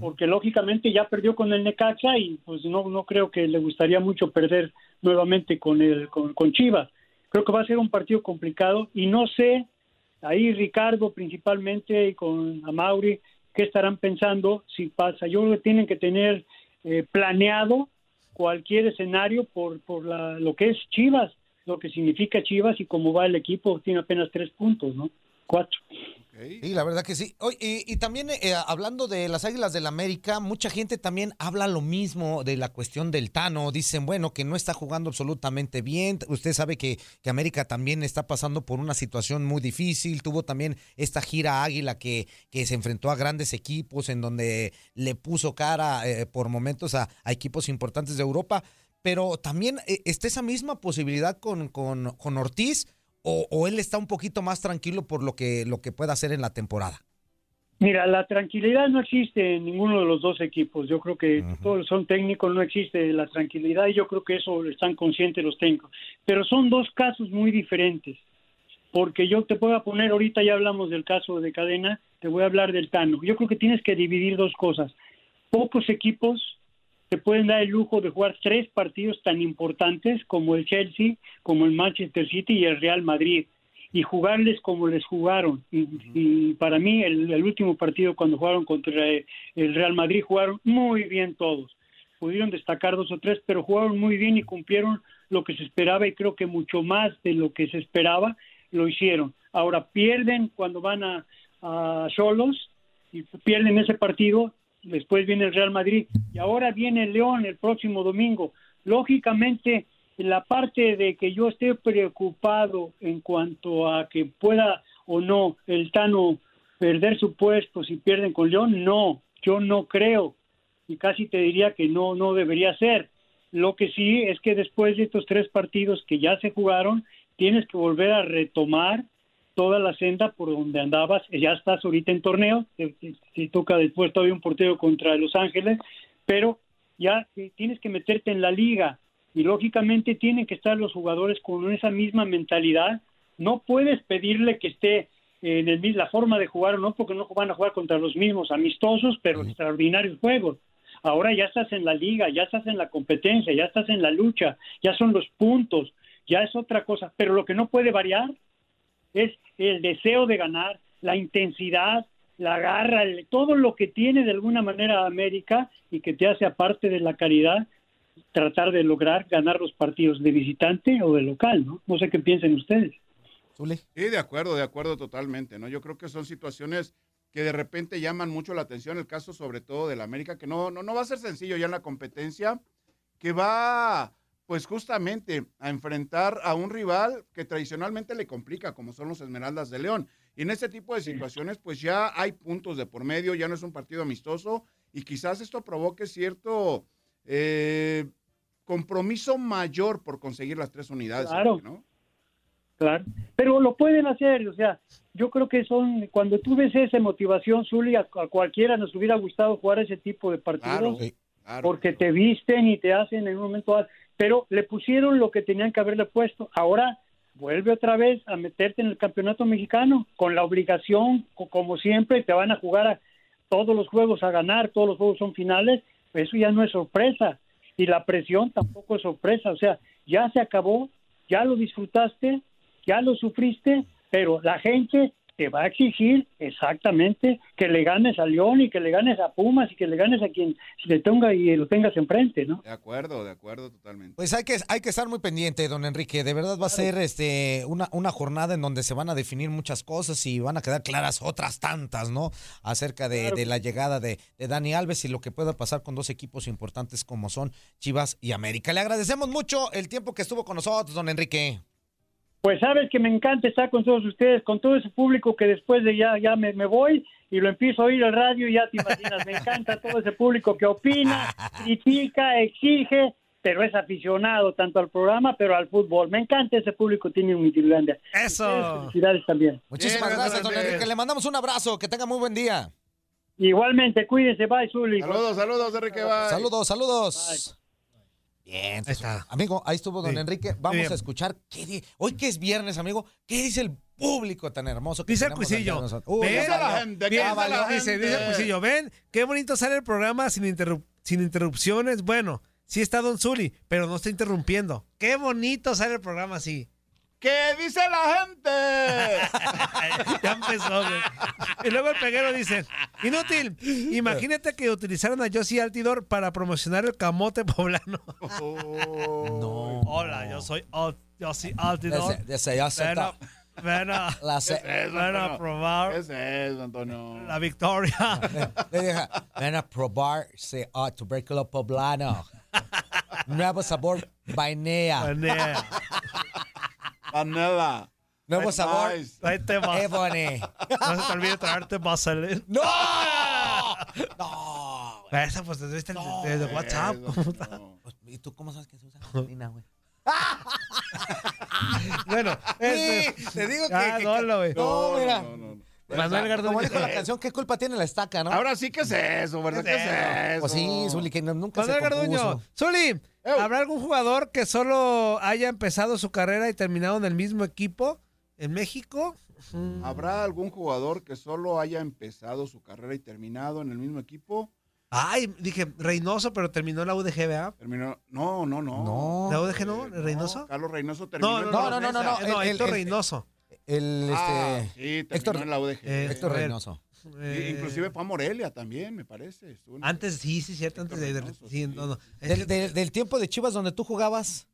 porque lógicamente ya perdió con el Necaxa y pues no, no creo que le gustaría mucho perder nuevamente con el, con, con Chivas. Creo que va a ser un partido complicado y no sé, ahí Ricardo principalmente y con Amauri, qué estarán pensando si pasa. Yo creo que tienen que tener eh, planeado cualquier escenario por, por la, lo que es Chivas, lo que significa Chivas y cómo va el equipo, tiene apenas tres puntos, ¿no? Cuatro. Sí, la verdad que sí. Y, también eh, hablando de las Águilas del América, mucha gente también habla lo mismo de la cuestión del Tano. Dicen, bueno, que no está jugando absolutamente bien. Usted sabe que, que América también está pasando por una situación muy difícil. Tuvo también esta gira Águila que, que se enfrentó a grandes equipos, en donde le puso cara eh, por momentos a, a equipos importantes de Europa. Pero también eh, está esa misma posibilidad con, con, con Ortiz o, o, él está un poquito más tranquilo por lo que, lo que pueda hacer en la temporada? Mira, la tranquilidad no existe en ninguno de los dos equipos. Yo creo que uh -huh. todos son técnicos, no existe la tranquilidad y yo creo que eso están conscientes los técnicos. Pero son dos casos muy diferentes. Porque yo te puedo poner, ahorita ya hablamos del caso de cadena, te voy a hablar del Tano. Yo creo que tienes que dividir dos cosas. Pocos equipos se pueden dar el lujo de jugar tres partidos tan importantes como el Chelsea, como el Manchester City y el Real Madrid y jugarles como les jugaron. Y, y para mí el, el, último partido cuando jugaron contra el Real Madrid jugaron muy bien todos. Pudieron destacar dos o tres, pero jugaron muy bien y cumplieron lo que se esperaba y creo que mucho más de lo que se esperaba lo hicieron. Ahora pierden cuando van a Cholos y pierden ese partido después viene el Real Madrid y ahora viene el León el próximo domingo. Lógicamente, la parte de que yo esté preocupado en cuanto a que pueda o no el Tano perder su puesto si pierden con León, no, yo no creo y casi te diría que no, no debería ser. Lo que sí es que después de estos tres partidos que ya se jugaron, tienes que volver a retomar toda la senda por donde andabas, ya estás ahorita en torneo, si toca después todavía un portero contra Los Ángeles, pero ya tienes que meterte en la liga. Y lógicamente tienen que estar los jugadores con esa misma mentalidad, no puedes pedirle que esté en el, la forma de jugar, no porque no van a jugar contra los mismos amistosos, pero extraordinarios juegos. Ahora ya estás en la liga, ya estás en la competencia, ya estás en la lucha, ya son los puntos, ya es otra cosa, pero lo que no puede variar es el deseo de ganar, la intensidad, la garra, el, todo lo que tiene de alguna manera América y que te hace aparte de la caridad tratar de lograr ganar los partidos de visitante o de local, ¿no? No sé qué piensen ustedes. Sí, de acuerdo, de acuerdo totalmente, ¿no? Yo creo que son situaciones que de repente llaman mucho la atención, el caso sobre todo del América, que no, no, no va a ser sencillo ya en la competencia, que va pues justamente a enfrentar a un rival que tradicionalmente le complica, como son los Esmeraldas de León. Y en ese tipo de situaciones, pues ya hay puntos de por medio, ya no es un partido amistoso y quizás esto provoque cierto eh, compromiso mayor por conseguir las tres unidades. Claro. ¿no? Claro, pero lo pueden hacer, o sea, yo creo que son, cuando tú ves esa motivación, Zuli, a, a cualquiera nos hubiera gustado jugar ese tipo de partidos, Claro, claro. porque te visten y te hacen en un momento, dado, pero le pusieron lo que tenían que haberle puesto. Ahora vuelve otra vez a meterte en el campeonato mexicano con la obligación, co- como siempre, te van a jugar a todos los juegos a ganar, todos los juegos son finales, eso ya no es sorpresa. Y la presión tampoco es sorpresa, o sea, ya se acabó, ya lo disfrutaste, ya lo sufriste, pero la gente te va a exigir exactamente que le ganes a León y que le ganes a Pumas y que le ganes a quien le tenga y lo tengas enfrente, ¿no? De acuerdo, de acuerdo totalmente. Pues hay que, hay que estar muy pendiente, don Enrique. De verdad va a ser este una, una jornada en donde se van a definir muchas cosas y van a quedar claras otras tantas, ¿no? Acerca de, Claro. de la llegada de, de Dani Alves y lo que pueda pasar con dos equipos importantes como son Chivas y América. Le agradecemos mucho el tiempo que estuvo con nosotros, don Enrique. Pues sabes que me encanta estar con todos ustedes, con todo ese público que después de ya, ya me, me voy y lo empiezo a oír el radio y ya te imaginas, me encanta todo ese público que opina, critica, exige, pero es aficionado tanto al programa, pero al fútbol. Me encanta ese público, tiene un Mitilandia. Eso. Felicidades también. Muchísimas Bien, gracias, don Enrique. Le mandamos un abrazo. Que tenga muy buen día. Igualmente, cuídense, bye, Zuli. Saludos, saludos, Enrique. bye. Saludos, saludos. Bien, Ahí está. amigo, ahí estuvo don Sí. Enrique. Vamos Bien. a escuchar qué di- hoy que es viernes, amigo, qué dice el público tan hermoso que Dice el cuisillo. Ven, dice el cuisillo, ven, qué bonito sale el programa sin, interrup- sin interrupciones. Bueno, sí está Don Zuli, pero no está interrumpiendo. Qué bonito sale el programa así. ¿Qué dice la gente? ya empezó, güey. Y luego el peguero dice, inútil, imagínate que utilizaran a Josie Altidor para promocionar el camote poblano. Oh. No. Hola, yo soy Josie Altidor. Desde- desde ya se está. Ven a, La ce- ¿Qué es eso, ven a Antonio? ¿Qué probar es eso, Antonio? la victoria. Le dije, ven a probarse a tubérculo poblano. Nuevo sabor vainilla. Vanilla. Vanilla. Nuevo That's sabor nice. Más. Ebony. No se te olvide traerte vaselina. ¡No! No. Esa pues desde, desde WhatsApp. Eso, ¿cómo está? no. ¿Y tú cómo sabes que se usa gasolina, güey? Bueno, este, Sí, te digo que- Ah, que- no, güey. No, mira. no, no, no. Manuel Garduño. Como dijo la canción, ¿qué culpa tiene la estaca, no? Ahora sí, ¿qué es eso, verdad? ¿Qué ¿Qué es es eso? Pues sí, Zuli, que no- nunca Manuel se. Garduño. Zuli. ¿Habrá algún jugador que solo haya empezado su carrera y terminado en el mismo equipo en México? ¿Habrá algún jugador que solo haya empezado su carrera y terminado en el mismo equipo? Ay, dije Reynoso, pero terminó en la UDG, ¿verdad? Terminó. No, no, no. No. ¿La UDG no? Eh, ¿Reynoso? Carlos Reynoso terminó No, en no, la no, no, no, no, no. No, el- Héctor el- Reynoso. El, Ah, este, sí, terminó Héctor- en la UDG. Eh, Héctor. Reynoso. Y- Inclusive fue a Morelia también, me parece. Antes, sí, sí, cierto, antes de... Sí, sí. no, del- del tiempo de Chivas donde tú jugabas,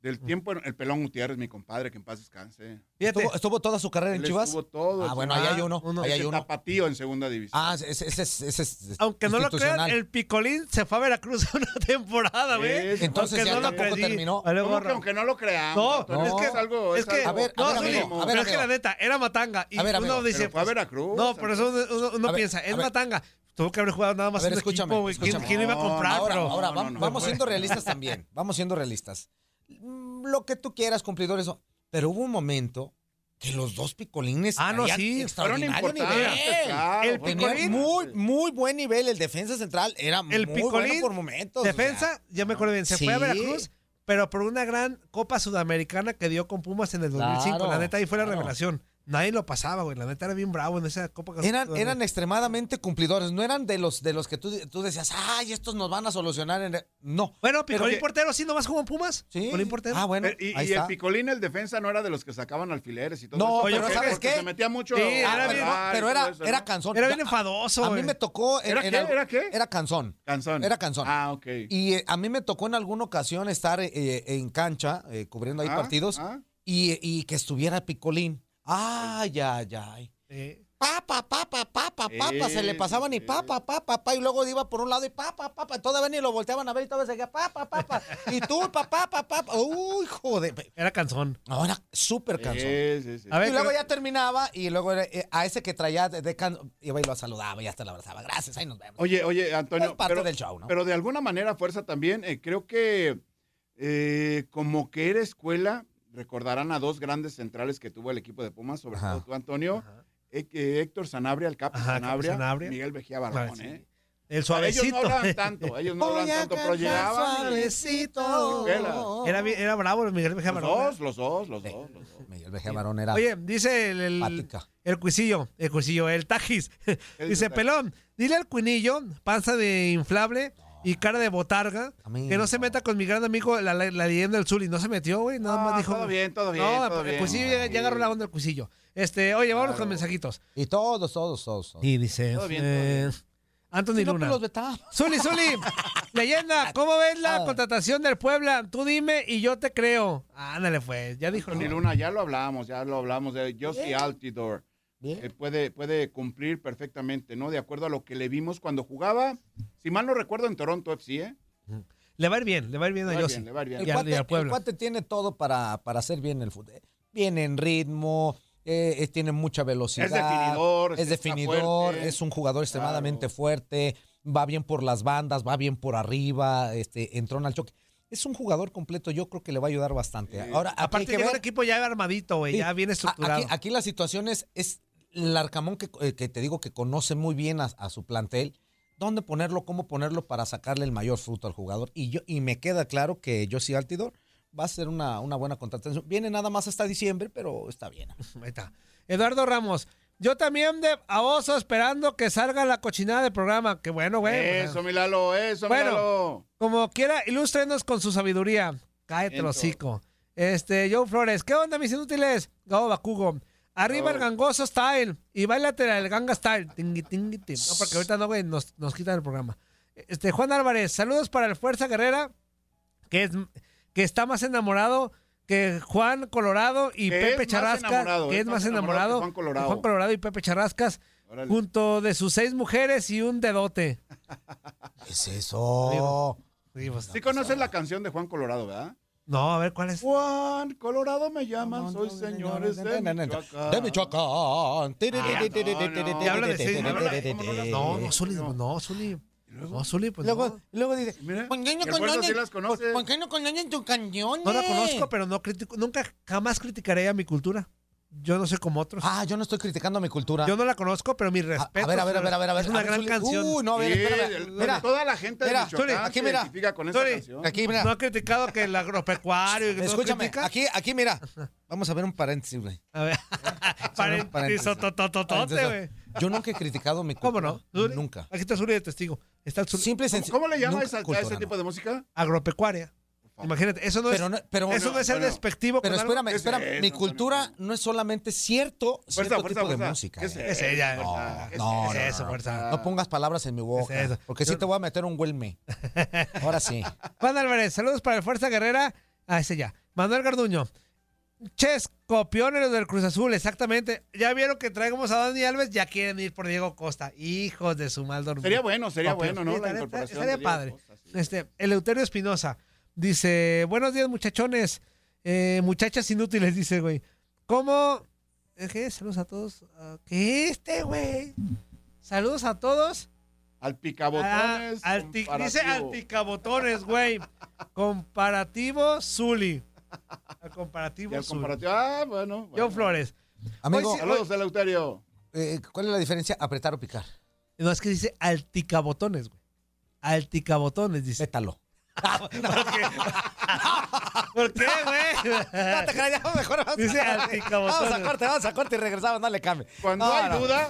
Del tiempo, el pelón Gutiérrez, mi compadre, que en paz descanse. Fíjate, ¿estuvo, estuvo toda su carrera en Chivas? estuvo todo. Ah, bueno, ahí hay uno. uno. Ahí hay uno. tapatío en segunda división. Ah, ese, ese, ese, ese es aunque no lo crean, el Picolín se fue a Veracruz una temporada, güey. Es- Entonces Aunque ya no lo tampoco creí. terminó. Vale, ¿Cómo que gorro. aunque no lo creamos? No, es que- es algo. es que- A ver, no, a ver, amigo, a ver, pero es que la neta, era Matanga. Y A ver, uno dice, Pero fue a pues, Veracruz. No, por eso uno, uno- uno A ver, piensa, es. Matanga. Tuvo que haber jugado nada más A ver, escúchame. ¿Quién, iba a No, comprar? Ahora, pero- ahora no, vam- no, vamos no. siendo realistas también. Vamos siendo realistas. Mm, Lo que tú quieras, cumplidor, eso. Pero hubo un momento que los dos picolines Ah, no, sí, Fueron importantes, claro, El Picolín. muy, muy buen nivel. El defensa central era El muy Picolín, bueno por momentos. o sea. Defensa, ya me acuerdo bien, se fue a. Veracruz, pero por una gran Copa Sudamericana que dio con Pumas en el 2005. Claro, la neta, ahí fue la claro. revelación. Nadie lo pasaba, güey. La neta era bien bravo en esa Copa Eran, eran extremadamente cumplidores, no eran de los de los que tú, tú decías, ay, estos nos van a solucionar. En el-". No. Bueno, Pero Picolín que- portero, sí, nomás jugó en Pumas. Sí. Picolín portero. Ah, bueno, Pero- y ahí y el. Picolín, el defensa, no era de los que sacaban alfileres y todo No, eso. pero porque- ¿sabes porque qué? Se metía mucho. Sí, a era bien- pero, era, eso, era canzón. Era bien enfadoso, A mí güey. me tocó. en- ¿Era en qué? ¿Era qué? Era canzón. Canzón. Era canzón. Ah, ok. Y eh, a mí me tocó en alguna ocasión estar eh, en cancha, eh, cubriendo ahí Ah, partidos, ah. y, y que estuviera Picolín. Ay, ay, ay. Sí. Papa, papa, papa, papa, se le pasaban y papa, papa, papa, y luego iba por un lado y papa, papa, todavía ni lo volteaban a ver y todavía seguía papa, papa, y tú, papá, papá, papa, uy, joder. Era canzón. No, era súper cansón. Sí, sí, sí. A ver, y luego pero- ya terminaba y luego eh, a ese que traía de, de can- iba y lo saludaba y hasta lo abrazaba. Gracias, ahí nos vemos. Oye, oye, Antonio. Es parte pero, del show, ¿no? Pero de alguna manera, fuerza también, eh, creo que eh, como que era escuela, recordarán a dos grandes centrales que tuvo el equipo de Pumas, sobre Ajá. todo tú, Antonio. eh, Héctor Sanabria, el Capi Sanabria, Sanabria. Miguel Vejía Barrón, sí. ¿eh? El O sea, suavecito. Ellos no hablaban tanto, ellos no a tanto, pero llegaban. suavecito. Era, bien- era bravo el Miguel Mejía Los Barón. dos, los dos, los dos, los dos. Miguel Vejía Barón era Oye, dice el, el, pática. el cuisillo, el cuisillo, el tajis. dice dice, el Tajis? pelón, dile al cuinillo, panza de inflable y cara de botarga, Amigo. que no se meta con mi gran amigo, la, la, la leyenda del Zuli. No se metió, güey, nada más dijo. todo bien, todo bien, No, todo el bien. cuisillo ya, ya agarró la onda del cuisillo. Este, oye, vamos Claro. con mensajitos. Y todos, todos, todos. todos. Y dice, Todo bien, todo eh, Anthony Si no, pues Luna. los vetamos. Zuli, Zuli, leyenda, ¿cómo ves la Ah. contratación del Puebla? Tú dime y yo te creo. Ándale, pues, ya dijo. ¿no? Luna, ya lo hablamos, ya lo hablamos de Josie Altidor. Bien. Eh, puede, puede cumplir perfectamente, ¿no? De acuerdo a lo que le vimos cuando jugaba, si mal no recuerdo, en Toronto FC, ¿eh? Le va a ir bien, le va a ir bien Le a va a ir Yossi. bien, le va a ir bien. El cuate, el cuate tiene todo para, para hacer bien el fútbol. Viene en ritmo, eh, tiene mucha velocidad. Es definidor, Es definidor, fuerte. es un jugador extremadamente Claro. fuerte, va bien por las bandas, va bien por arriba, este, entró en al choque. Es un jugador completo, yo creo que le va a ayudar bastante. Ahora, Aparte que ver- equipo ya armadito, güey, Sí. ya bien estructurado. Aquí, aquí la situación es, es el Arcamón que, eh, que te digo que conoce muy bien a, a su plantel, dónde ponerlo, cómo ponerlo para sacarle el mayor fruto al jugador. Y yo y me queda claro que Josie Altidor va a ser una, una buena contratación. Viene nada más hasta diciembre, pero está bien. Ahí está. Eduardo Ramos, yo también de a oso esperando que salga la cochinada del programa. Qué bueno, güey. Eso, Milalo, eso, Bueno. Milalo. Como quiera, ilústrenos con su sabiduría. Cállate, el hocico. Este, Joe Flores, ¿qué onda, mis inútiles? Gabo Bakugo. Arriba el gangoso style y bailate el ganga style. Tingui, tingui, ting. No, porque ahorita no, güey, nos, nos quitan el programa. Este, Juan Álvarez, saludos para el Fuerza Guerrera, que, es, que está más enamorado que Juan Colorado y Que Pepe es más Charrasca, enamorado, que es más enamorado, que Juan Colorado. Juan Colorado y Pepe Charrascas, Órale. junto de sus seis mujeres y un dedote. ¿Qué es eso? Sí, pues, Sí conoces la canción de Juan Colorado, ¿verdad? No, a ver cuál es. Juan Colorado me llaman, soy señores de Michoacán. De Michoacán. No, no, Zuli, no, Zuli. No, Zuli, pues Luego, no. luego dice, Mira, ¿por qué no que el fuerza conocen- sí las conoce. ¿Por qué no conocen tus canciones? No la conozco, pero no critico, nunca, jamás criticaré a mi cultura. Yo no soy como otros. Ah, yo no estoy criticando mi cultura. Yo no la conozco, pero mi respeto. a ver, a ver, a ver, a ver, a ver. Es una a ver, gran Zuli. canción. Uh, no, a ver, Sí, espérame. el- Mira, toda la gente de mira, Michoacán Zuli, aquí se mira. identifica con Zuli, canción. aquí mira. No he criticado que el agropecuario que Escúchame, aquí, aquí mira. Vamos a ver un paréntesis, güey. A ver. Paréntesis. Paréntesis, totototote, güey. Yo nunca he criticado mi ¿Cómo cultura. no? Zuli, Nunca. Aquí está Zuli de testigo. Está el Zuli. Simple y ¿Cómo, sencillo. cómo le llama a ese no. tipo de música? Agropecuaria. Imagínate, eso no es, Pero no- pero- eso no es ser despectivo Pero con espérame, ¿Qué es espérame. mi cultura no es solamente cierto, Fuerza, cierto fuerza, tipo de música. ¿Qué es eh. Es ella. No, ¿Qué es no, Es no, eso, no. fuerza. No pongas palabras en mi boca. Porque sí Yo- te voy a meter un huelme. Ahora sí. Juan Álvarez, saludos para el Fuerza Guerrera. Ah, ese ya. Manuel Garduño. Ches, copioneros del Cruz Azul, exactamente. Ya vieron que traigamos a Dani Alves, ya quieren ir por Diego Costa. Hijos de su mal dormir. Sería bueno, sería Copión. bueno, ¿no? Sí, La estaría- incorporación Estaría de Diego padre. Costa, sí. Este, Eleuterio Espinosa dice: Buenos días, muchachones. Eh, muchachas inútiles, dice, güey. ¿Cómo? ¿Qué? Saludos a todos. Ah, ¿Qué este, güey? Saludos a todos. Al Ah, picabotones. alti- dice comparativo. alticabotones, güey. Comparativo Zuli. Al comparativo al Zuli. comparativo. Ah, bueno. John bueno. Flores. Amigo, Hoy Saludos, Eleuterio. eh, ¿cuál es la diferencia? Apretar o picar. No, es que dice alticabotones, güey. Alticabotones, dice. Pétalo. ¿Por qué, güey? No te creas, ya mejor vamos Dice a- alticabotones. Vamos a corte, vamos a corte y regresamos, no le cambie. Cuando No, hay no. duda.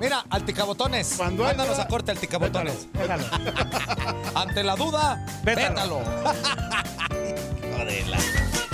Mira, alticabotones. Cuando hay Mándanos duda, a corte, alticabotones. Déjalo. Ante la duda, Pétalo. pétalo.